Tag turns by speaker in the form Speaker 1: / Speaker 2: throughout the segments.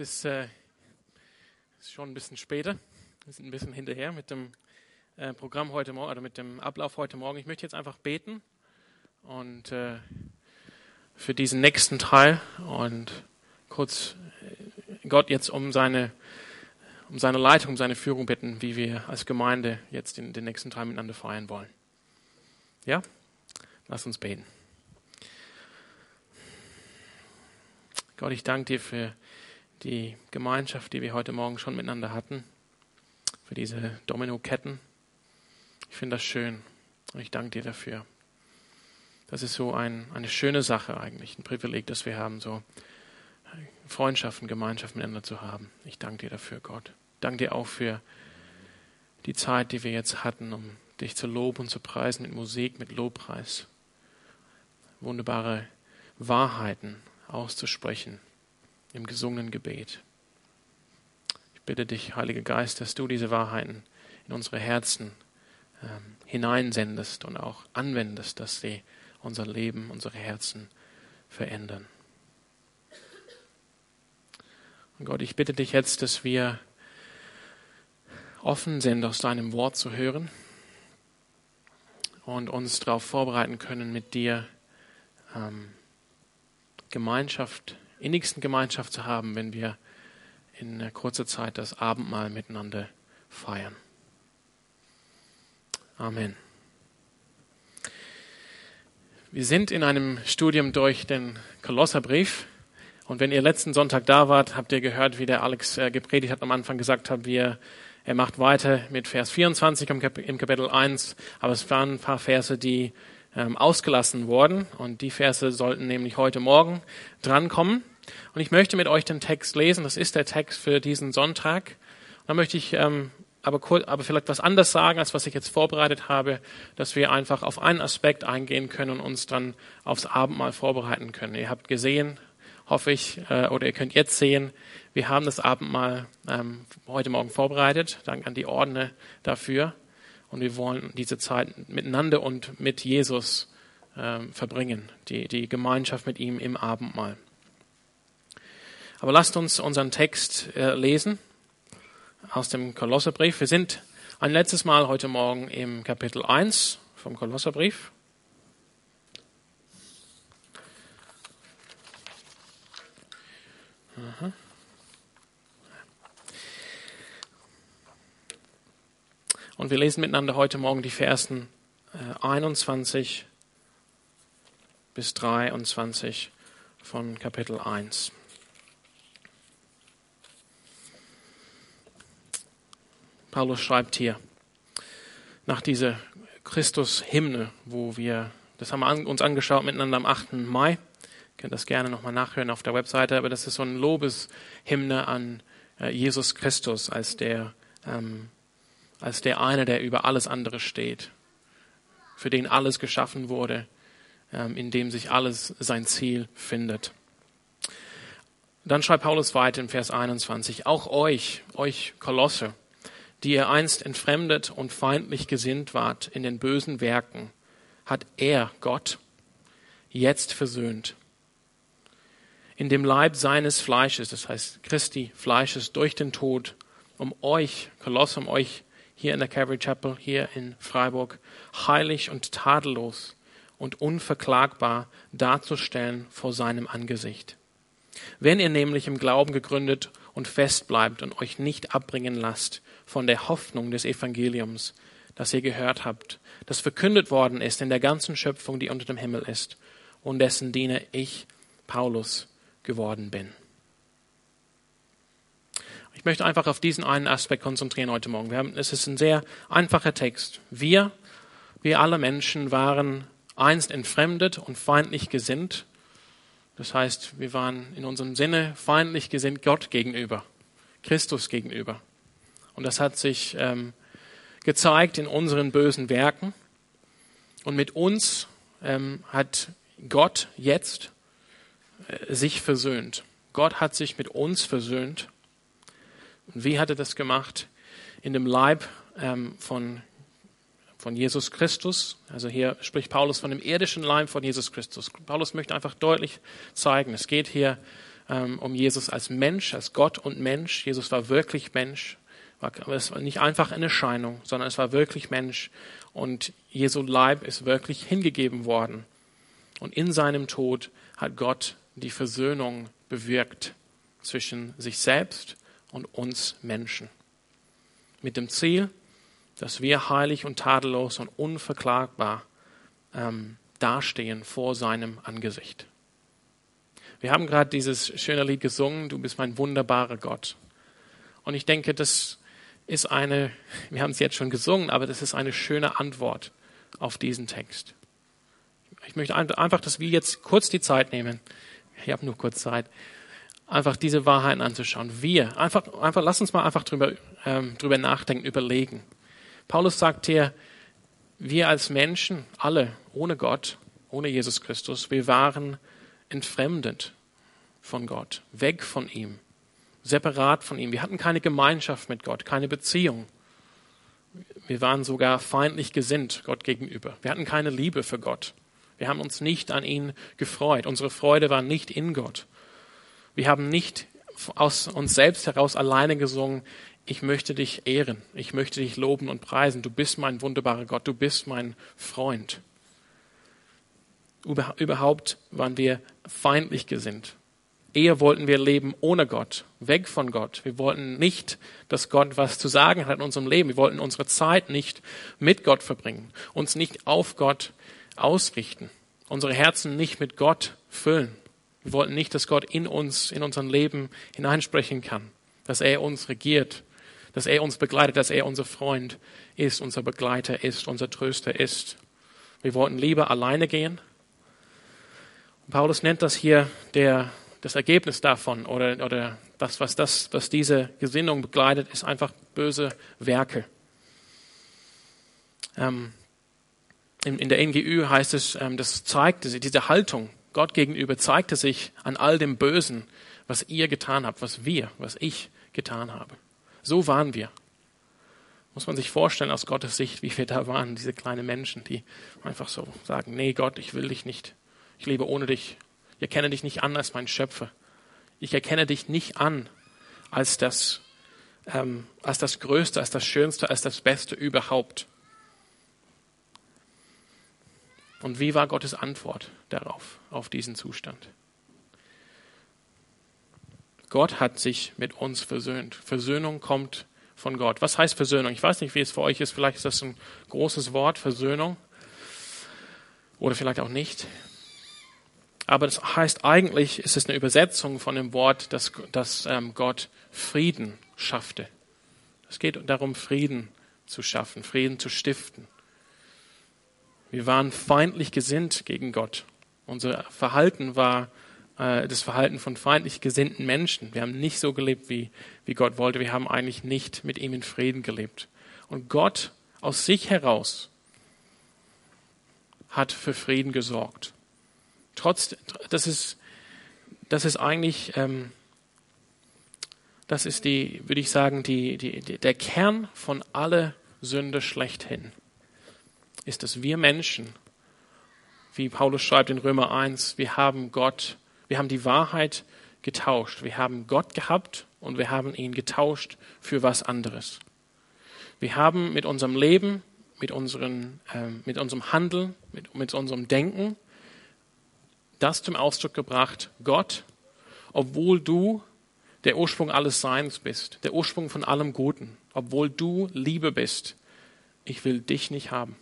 Speaker 1: Es ist, äh, ist, schon ein bisschen später. Wir sind ein bisschen hinterher mit dem äh, Programm heute Morgen oder mit dem Ablauf heute Morgen. Ich möchte jetzt einfach beten und äh, für diesen nächsten Teil und kurz äh, Gott jetzt um seine um seine Leitung, um seine Führung bitten, wie wir als Gemeinde jetzt den, den nächsten Teil miteinander feiern wollen. Ja? Lass uns beten. Gott, ich danke dir für die Gemeinschaft, die wir heute Morgen schon miteinander hatten, für diese Domino-Ketten. Ich finde das schön und ich danke dir dafür. Das ist so ein, eine schöne Sache eigentlich, ein Privileg, das wir haben, so Freundschaften, Gemeinschaft miteinander zu haben. Ich danke dir dafür, Gott. Ich danke dir auch für die Zeit, die wir jetzt hatten, um dich zu loben und zu preisen mit Musik, mit Lobpreis. Wunderbare Wahrheiten auszusprechen im gesungenen Gebet. Ich bitte dich, Heiliger Geist, dass du diese Wahrheiten in unsere Herzen ähm, hineinsendest und auch anwendest, dass sie unser Leben, unsere Herzen verändern. Und Gott, ich bitte dich jetzt, dass wir offen sind, aus deinem Wort zu hören und uns darauf vorbereiten können, mit dir ähm, Gemeinschaft innigsten Gemeinschaft zu haben, wenn wir in kurzer Zeit das Abendmahl miteinander feiern. Amen. Wir sind in einem Studium durch den Kolosserbrief. Und wenn ihr letzten Sonntag da wart, habt ihr gehört, wie der Alex äh, gepredigt hat, am Anfang gesagt hat, wie er, macht weiter mit Vers 24 im, Kapitel 1. Aber es waren ein paar Verse, die ausgelassen worden. Und die Verse sollten nämlich heute Morgen drankommen. Und ich möchte mit euch den Text lesen. Das ist der Text für diesen Sonntag. Da möchte ich ähm, aber, kurz, aber vielleicht was anderes sagen, als was ich jetzt vorbereitet habe, dass wir einfach auf einen Aspekt eingehen können und uns dann aufs Abendmahl vorbereiten können. Ihr habt gesehen, hoffe ich, äh, oder ihr könnt jetzt sehen, wir haben das Abendmahl ähm, heute Morgen vorbereitet. Dank an die Ordner dafür. Und wir wollen diese Zeit miteinander und mit Jesus äh, verbringen, die, die Gemeinschaft mit ihm im Abendmahl. Aber lasst uns unseren Text äh, lesen aus dem Kolosserbrief. Wir sind ein letztes Mal heute Morgen im Kapitel 1 vom Kolosserbrief. Aha. Und wir lesen miteinander heute Morgen die Versen 21 äh, bis 23 von Kapitel 1. Paulus schreibt hier nach dieser Christus-Hymne, wo wir, das haben wir uns angeschaut miteinander am 8. Mai. Ihr könnt das gerne nochmal nachhören auf der Webseite, aber das ist so ein Lobeshymne an äh, Jesus Christus als der ähm, als der eine, der über alles andere steht, für den alles geschaffen wurde, ähm, in dem sich alles sein Ziel findet. Dann schreibt Paulus weiter in Vers 21, auch euch, euch Kolosse, die ihr einst entfremdet und feindlich gesinnt wart in den bösen Werken, hat er, Gott, jetzt versöhnt. In dem Leib seines Fleisches, das heißt Christi Fleisches durch den Tod, um euch, Kolosse, um euch hier in der Calvary Chapel, hier in Freiburg, heilig und tadellos und unverklagbar darzustellen vor seinem Angesicht. Wenn ihr nämlich im Glauben gegründet und fest bleibt und euch nicht abbringen lasst von der Hoffnung des Evangeliums, das ihr gehört habt, das verkündet worden ist in der ganzen Schöpfung, die unter dem Himmel ist, und dessen Diener ich, Paulus, geworden bin. Ich möchte einfach auf diesen einen Aspekt konzentrieren heute Morgen. Haben, es ist ein sehr einfacher Text. Wir, wir alle Menschen waren einst entfremdet und feindlich gesinnt. Das heißt, wir waren in unserem Sinne feindlich gesinnt Gott gegenüber, Christus gegenüber. Und das hat sich ähm, gezeigt in unseren bösen Werken. Und mit uns ähm, hat Gott jetzt äh, sich versöhnt. Gott hat sich mit uns versöhnt und wie hat er das gemacht? In dem Leib ähm, von, von Jesus Christus. Also hier spricht Paulus von dem irdischen Leib von Jesus Christus. Paulus möchte einfach deutlich zeigen, es geht hier ähm, um Jesus als Mensch, als Gott und Mensch. Jesus war wirklich Mensch. Es war nicht einfach eine Erscheinung, sondern es war wirklich Mensch. Und Jesu Leib ist wirklich hingegeben worden. Und in seinem Tod hat Gott die Versöhnung bewirkt zwischen sich selbst und uns Menschen. Mit dem Ziel, dass wir heilig und tadellos und unverklagbar ähm, dastehen vor seinem Angesicht. Wir haben gerade dieses schöne Lied gesungen, Du bist mein wunderbarer Gott. Und ich denke, das ist eine, wir haben es jetzt schon gesungen, aber das ist eine schöne Antwort auf diesen Text. Ich möchte einfach, dass wir jetzt kurz die Zeit nehmen. Ich habe nur kurz Zeit. Einfach diese Wahrheiten anzuschauen. Wir, einfach, einfach, lass uns mal einfach drüber, ähm, drüber nachdenken, überlegen. Paulus sagt hier, wir als Menschen, alle, ohne Gott, ohne Jesus Christus, wir waren entfremdet von Gott, weg von ihm, separat von ihm. Wir hatten keine Gemeinschaft mit Gott, keine Beziehung. Wir waren sogar feindlich gesinnt Gott gegenüber. Wir hatten keine Liebe für Gott. Wir haben uns nicht an ihn gefreut. Unsere Freude war nicht in Gott. Wir haben nicht aus uns selbst heraus alleine gesungen, ich möchte dich ehren, ich möchte dich loben und preisen, du bist mein wunderbarer Gott, du bist mein Freund. Überhaupt waren wir feindlich gesinnt. Eher wollten wir leben ohne Gott, weg von Gott. Wir wollten nicht, dass Gott was zu sagen hat in unserem Leben. Wir wollten unsere Zeit nicht mit Gott verbringen, uns nicht auf Gott ausrichten, unsere Herzen nicht mit Gott füllen. Wir wollten nicht, dass Gott in uns, in unser Leben hineinsprechen kann, dass er uns regiert, dass er uns begleitet, dass er unser Freund ist, unser Begleiter ist, unser Tröster ist. Wir wollten lieber alleine gehen. Paulus nennt das hier der, das Ergebnis davon oder, oder das, was, das, was diese Gesinnung begleitet, ist einfach böse Werke. Ähm, in, in, der NGÜ heißt es, ähm, das zeigte, diese Haltung Gott gegenüber zeigte sich an all dem Bösen, was ihr getan habt, was wir, was ich getan habe. So waren wir. Muss man sich vorstellen aus Gottes Sicht, wie wir da waren, diese kleinen Menschen, die einfach so sagen, nee Gott, ich will dich nicht. Ich lebe ohne dich. Ich erkenne dich nicht an als mein Schöpfer. Ich erkenne dich nicht an als das, ähm, als das Größte, als das Schönste, als das Beste überhaupt. Und wie war Gottes Antwort darauf, auf diesen Zustand? Gott hat sich mit uns versöhnt. Versöhnung kommt von Gott. Was heißt Versöhnung? Ich weiß nicht, wie es für euch ist. Vielleicht ist das ein großes Wort, Versöhnung. Oder vielleicht auch nicht. Aber das heißt eigentlich, ist es eine Übersetzung von dem Wort, dass, dass ähm, Gott Frieden schaffte. Es geht darum, Frieden zu schaffen, Frieden zu stiften. Wir waren feindlich gesinnt gegen Gott. Unser Verhalten war äh, das Verhalten von feindlich gesinnten Menschen. Wir haben nicht so gelebt, wie, wie Gott wollte. Wir haben eigentlich nicht mit ihm in Frieden gelebt. Und Gott aus sich heraus hat für Frieden gesorgt. Trotz, das ist, das ist eigentlich, ähm, das ist die, würde ich sagen, die, die, der Kern von aller Sünde schlechthin. Ist, dass wir Menschen, wie Paulus schreibt in Römer 1, wir haben Gott wir haben die Wahrheit getauscht. Wir haben Gott gehabt und wir haben ihn getauscht für was anderes. Wir haben mit unserem Leben, mit, unseren, äh, mit unserem Handeln, mit, mit unserem Denken das zum Ausdruck gebracht, Gott, obwohl du der Ursprung alles Seins bist, der Ursprung von allem Guten, obwohl du Liebe bist, ich will dich nicht haben.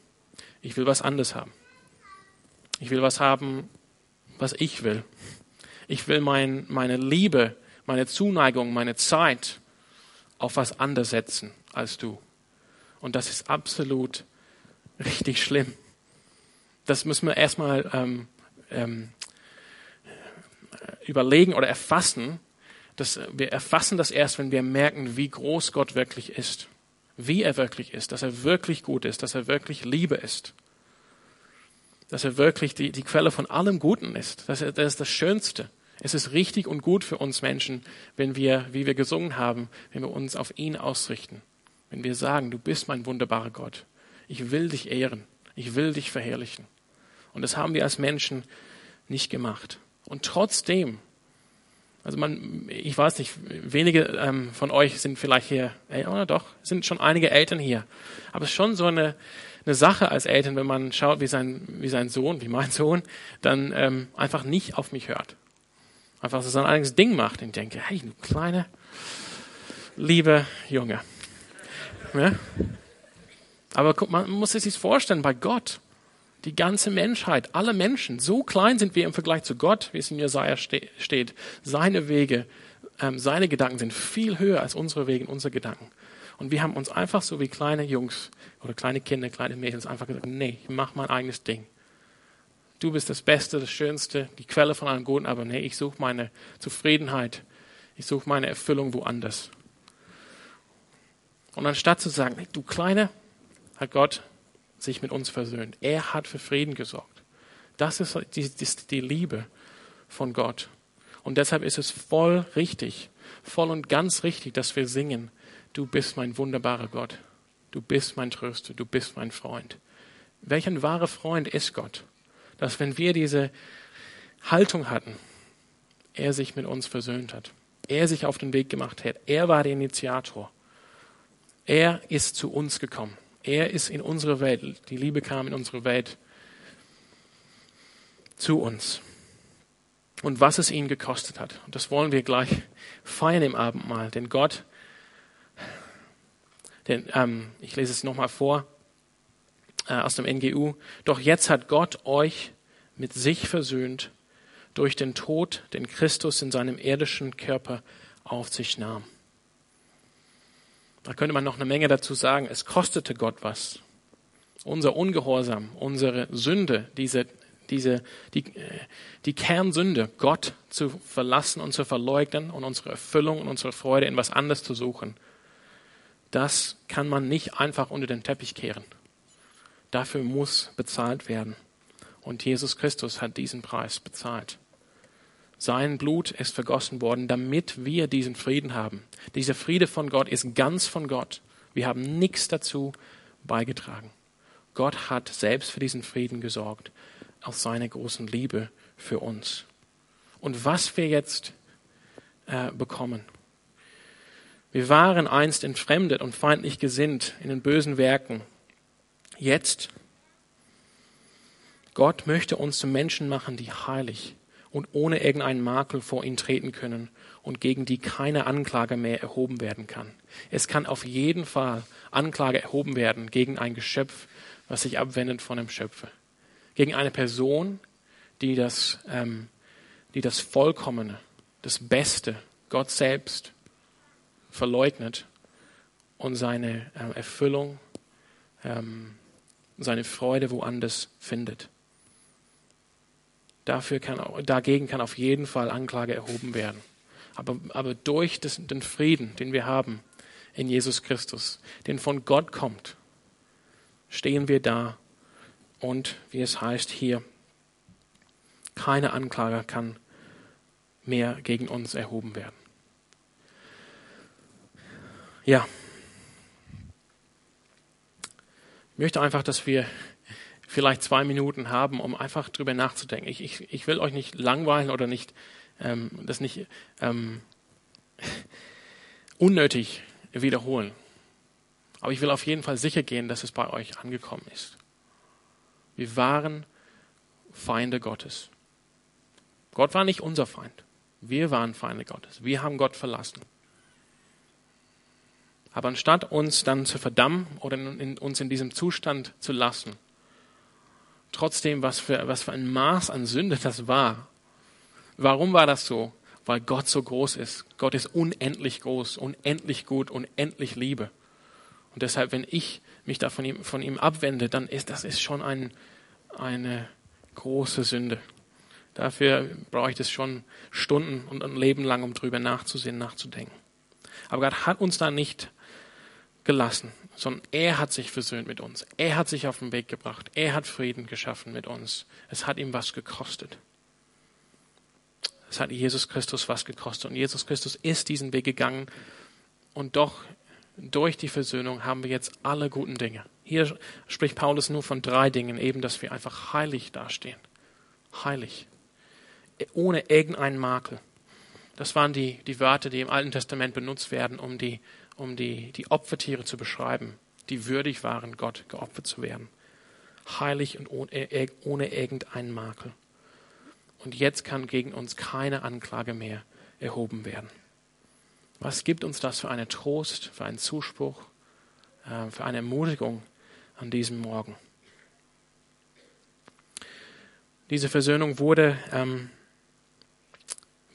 Speaker 1: Ich will was anderes haben. Ich will was haben, was ich will. Ich will mein, meine Liebe, meine Zuneigung, meine Zeit auf was anderes setzen als du. Und das ist absolut richtig schlimm. Das müssen wir erstmal ähm, ähm, überlegen oder erfassen. Das, wir erfassen das erst, wenn wir merken, wie groß Gott wirklich ist. Wie er wirklich ist, dass er wirklich gut ist, dass er wirklich Liebe ist. Dass er wirklich die, die Quelle von allem Guten ist. Dass er, das ist das Schönste. Es ist richtig und gut für uns Menschen, wenn wir, wie wir gesungen haben, wenn wir uns auf ihn ausrichten. Wenn wir sagen, du bist mein wunderbarer Gott. Ich will dich ehren. Ich will dich verherrlichen. Und das haben wir als Menschen nicht gemacht. Und trotzdem, Also man, ich weiß nicht, wenige ähm, von euch sind vielleicht hier, ey, oder doch, sind schon einige Eltern hier. Aber es ist schon so eine, eine Sache als Eltern, wenn man schaut, wie sein, wie sein Sohn, wie mein Sohn, dann ähm, einfach nicht auf mich hört. Einfach so sein eigenes Ding macht und denke, hey, du kleine, liebe Junge. Ja? Aber guck, man muss sich vorstellen, bei Gott, die ganze Menschheit, alle Menschen, so klein sind wir im Vergleich zu Gott, wie es in Jesaja ste steht. Seine Wege, ähm, seine Gedanken sind viel höher als unsere Wege und unsere Gedanken. Und wir haben uns einfach so wie kleine Jungs oder kleine Kinder, kleine Mädchen einfach gesagt, nee, ich mach mein eigenes Ding. Du bist das Beste, das Schönste, die Quelle von allem Guten, aber nee, ich suche meine Zufriedenheit, ich suche meine Erfüllung woanders. Und anstatt zu sagen, nee, du Kleine, hat Gott sich mit uns versöhnt. Er hat für Frieden gesorgt. Das ist die, die, die Liebe von Gott. Und deshalb ist es voll richtig, voll und ganz richtig, dass wir singen, du bist mein wunderbarer Gott. Du bist mein Tröster, du bist mein Freund. Welch ein wahrer Freund ist Gott? Dass wenn wir diese Haltung hatten, er sich mit uns versöhnt hat. Er sich auf den Weg gemacht hat. Er war der Initiator. Er ist zu uns gekommen. Er ist in unsere Welt. Die Liebe kam in unsere Welt zu uns. Und was es ihn gekostet hat. Und das wollen wir gleich feiern im Abendmahl. Denn Gott, denn, ähm, ich lese es nochmal vor äh, aus dem NGU. Doch jetzt hat Gott euch mit sich versöhnt durch den Tod, den Christus in seinem irdischen Körper auf sich nahm. Da könnte man noch eine Menge dazu sagen. Es kostete Gott was. Unser Ungehorsam, unsere Sünde, diese, diese, die, die Kernsünde, Gott zu verlassen und zu verleugnen und unsere Erfüllung und unsere Freude in was anderes zu suchen, das kann man nicht einfach unter den Teppich kehren. Dafür muss bezahlt werden. Und Jesus Christus hat diesen Preis bezahlt. Sein Blut ist vergossen worden, damit wir diesen Frieden haben. Dieser Friede von Gott ist ganz von Gott. Wir haben nichts dazu beigetragen. Gott hat selbst für diesen Frieden gesorgt, aus seiner großen Liebe für uns. Und was wir jetzt äh, bekommen. Wir waren einst entfremdet und feindlich gesinnt in den bösen Werken. Jetzt, Gott möchte uns zu Menschen machen, die heilig, und ohne irgendeinen Makel vor ihn treten können und gegen die keine Anklage mehr erhoben werden kann. Es kann auf jeden Fall Anklage erhoben werden gegen ein Geschöpf, was sich abwendet von dem Schöpfer. Gegen eine Person, die das, ähm, die das Vollkommene, das Beste, Gott selbst verleugnet und seine ähm, Erfüllung, ähm, seine Freude woanders findet. Dafür kann, dagegen kann auf jeden Fall Anklage erhoben werden. Aber, aber durch das, den Frieden, den wir haben in Jesus Christus, den von Gott kommt, stehen wir da und, wie es heißt hier, keine Anklage kann mehr gegen uns erhoben werden. Ja. Ich möchte einfach, dass wir vielleicht zwei Minuten haben, um einfach drüber nachzudenken. Ich, ich, ich will euch nicht langweilen oder nicht, ähm, das nicht ähm, unnötig wiederholen. Aber ich will auf jeden Fall sicher gehen, dass es bei euch angekommen ist. Wir waren Feinde Gottes. Gott war nicht unser Feind. Wir waren Feinde Gottes. Wir haben Gott verlassen. Aber anstatt uns dann zu verdammen oder in, uns in diesem Zustand zu lassen, trotzdem, was für, was für ein Maß an Sünde das war. Warum war das so? Weil Gott so groß ist. Gott ist unendlich groß, unendlich gut, unendlich Liebe. Und deshalb, wenn ich mich da von ihm, von ihm abwende, dann ist das ist schon ein, eine große Sünde. Dafür brauche ich das schon Stunden und ein Leben lang, um drüber nachzusehen, nachzudenken. Aber Gott hat uns da nicht gelassen, sondern er hat sich versöhnt mit uns. Er hat sich auf den Weg gebracht. Er hat Frieden geschaffen mit uns. Es hat ihm was gekostet. Es hat Jesus Christus was gekostet. Und Jesus Christus ist diesen Weg gegangen. Und doch, durch die Versöhnung haben wir jetzt alle guten Dinge. Hier spricht Paulus nur von drei Dingen, eben, dass wir einfach heilig dastehen. Heilig. Ohne irgendeinen Makel. Das waren die, die Wörter, die im Alten Testament benutzt werden, um, die, um die, die Opfertiere zu beschreiben, die würdig waren, Gott geopfert zu werden. Heilig und ohne, äh, ohne irgendeinen Makel. Und jetzt kann gegen uns keine Anklage mehr erhoben werden. Was gibt uns das für einen Trost, für einen Zuspruch, äh, für eine Ermutigung an diesem Morgen? Diese Versöhnung wurde, ähm,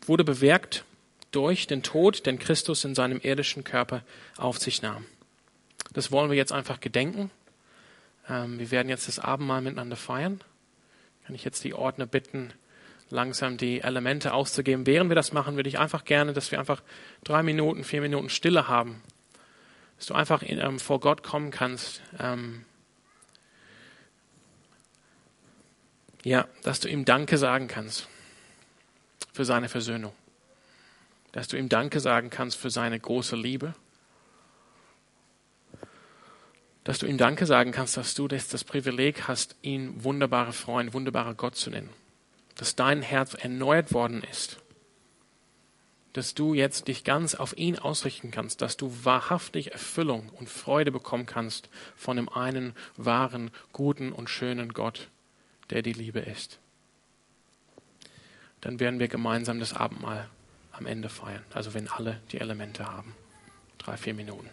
Speaker 1: wurde bewirkt durch den Tod, den Christus in seinem irdischen Körper auf sich nahm. Das wollen wir jetzt einfach gedenken. Ähm, wir werden jetzt das Abendmahl miteinander feiern. Kann ich jetzt die Ordner bitten, langsam die Elemente auszugeben. Während wir das machen, würde ich einfach gerne, dass wir einfach drei Minuten, vier Minuten Stille haben. Dass du einfach in, ähm, vor Gott kommen kannst. Ähm, ja, dass du ihm Danke sagen kannst für seine Versöhnung. Dass du ihm Danke sagen kannst für seine große Liebe. Dass du ihm Danke sagen kannst, dass du das, das Privileg hast, ihn wunderbarer Freund, wunderbarer Gott zu nennen dass dein Herz erneuert worden ist, dass du jetzt dich ganz auf ihn ausrichten kannst, dass du wahrhaftig Erfüllung und Freude bekommen kannst von dem einen wahren, guten und schönen Gott, der die Liebe ist. Dann werden wir gemeinsam das Abendmahl am Ende feiern, also wenn alle die Elemente haben. Drei, vier Minuten.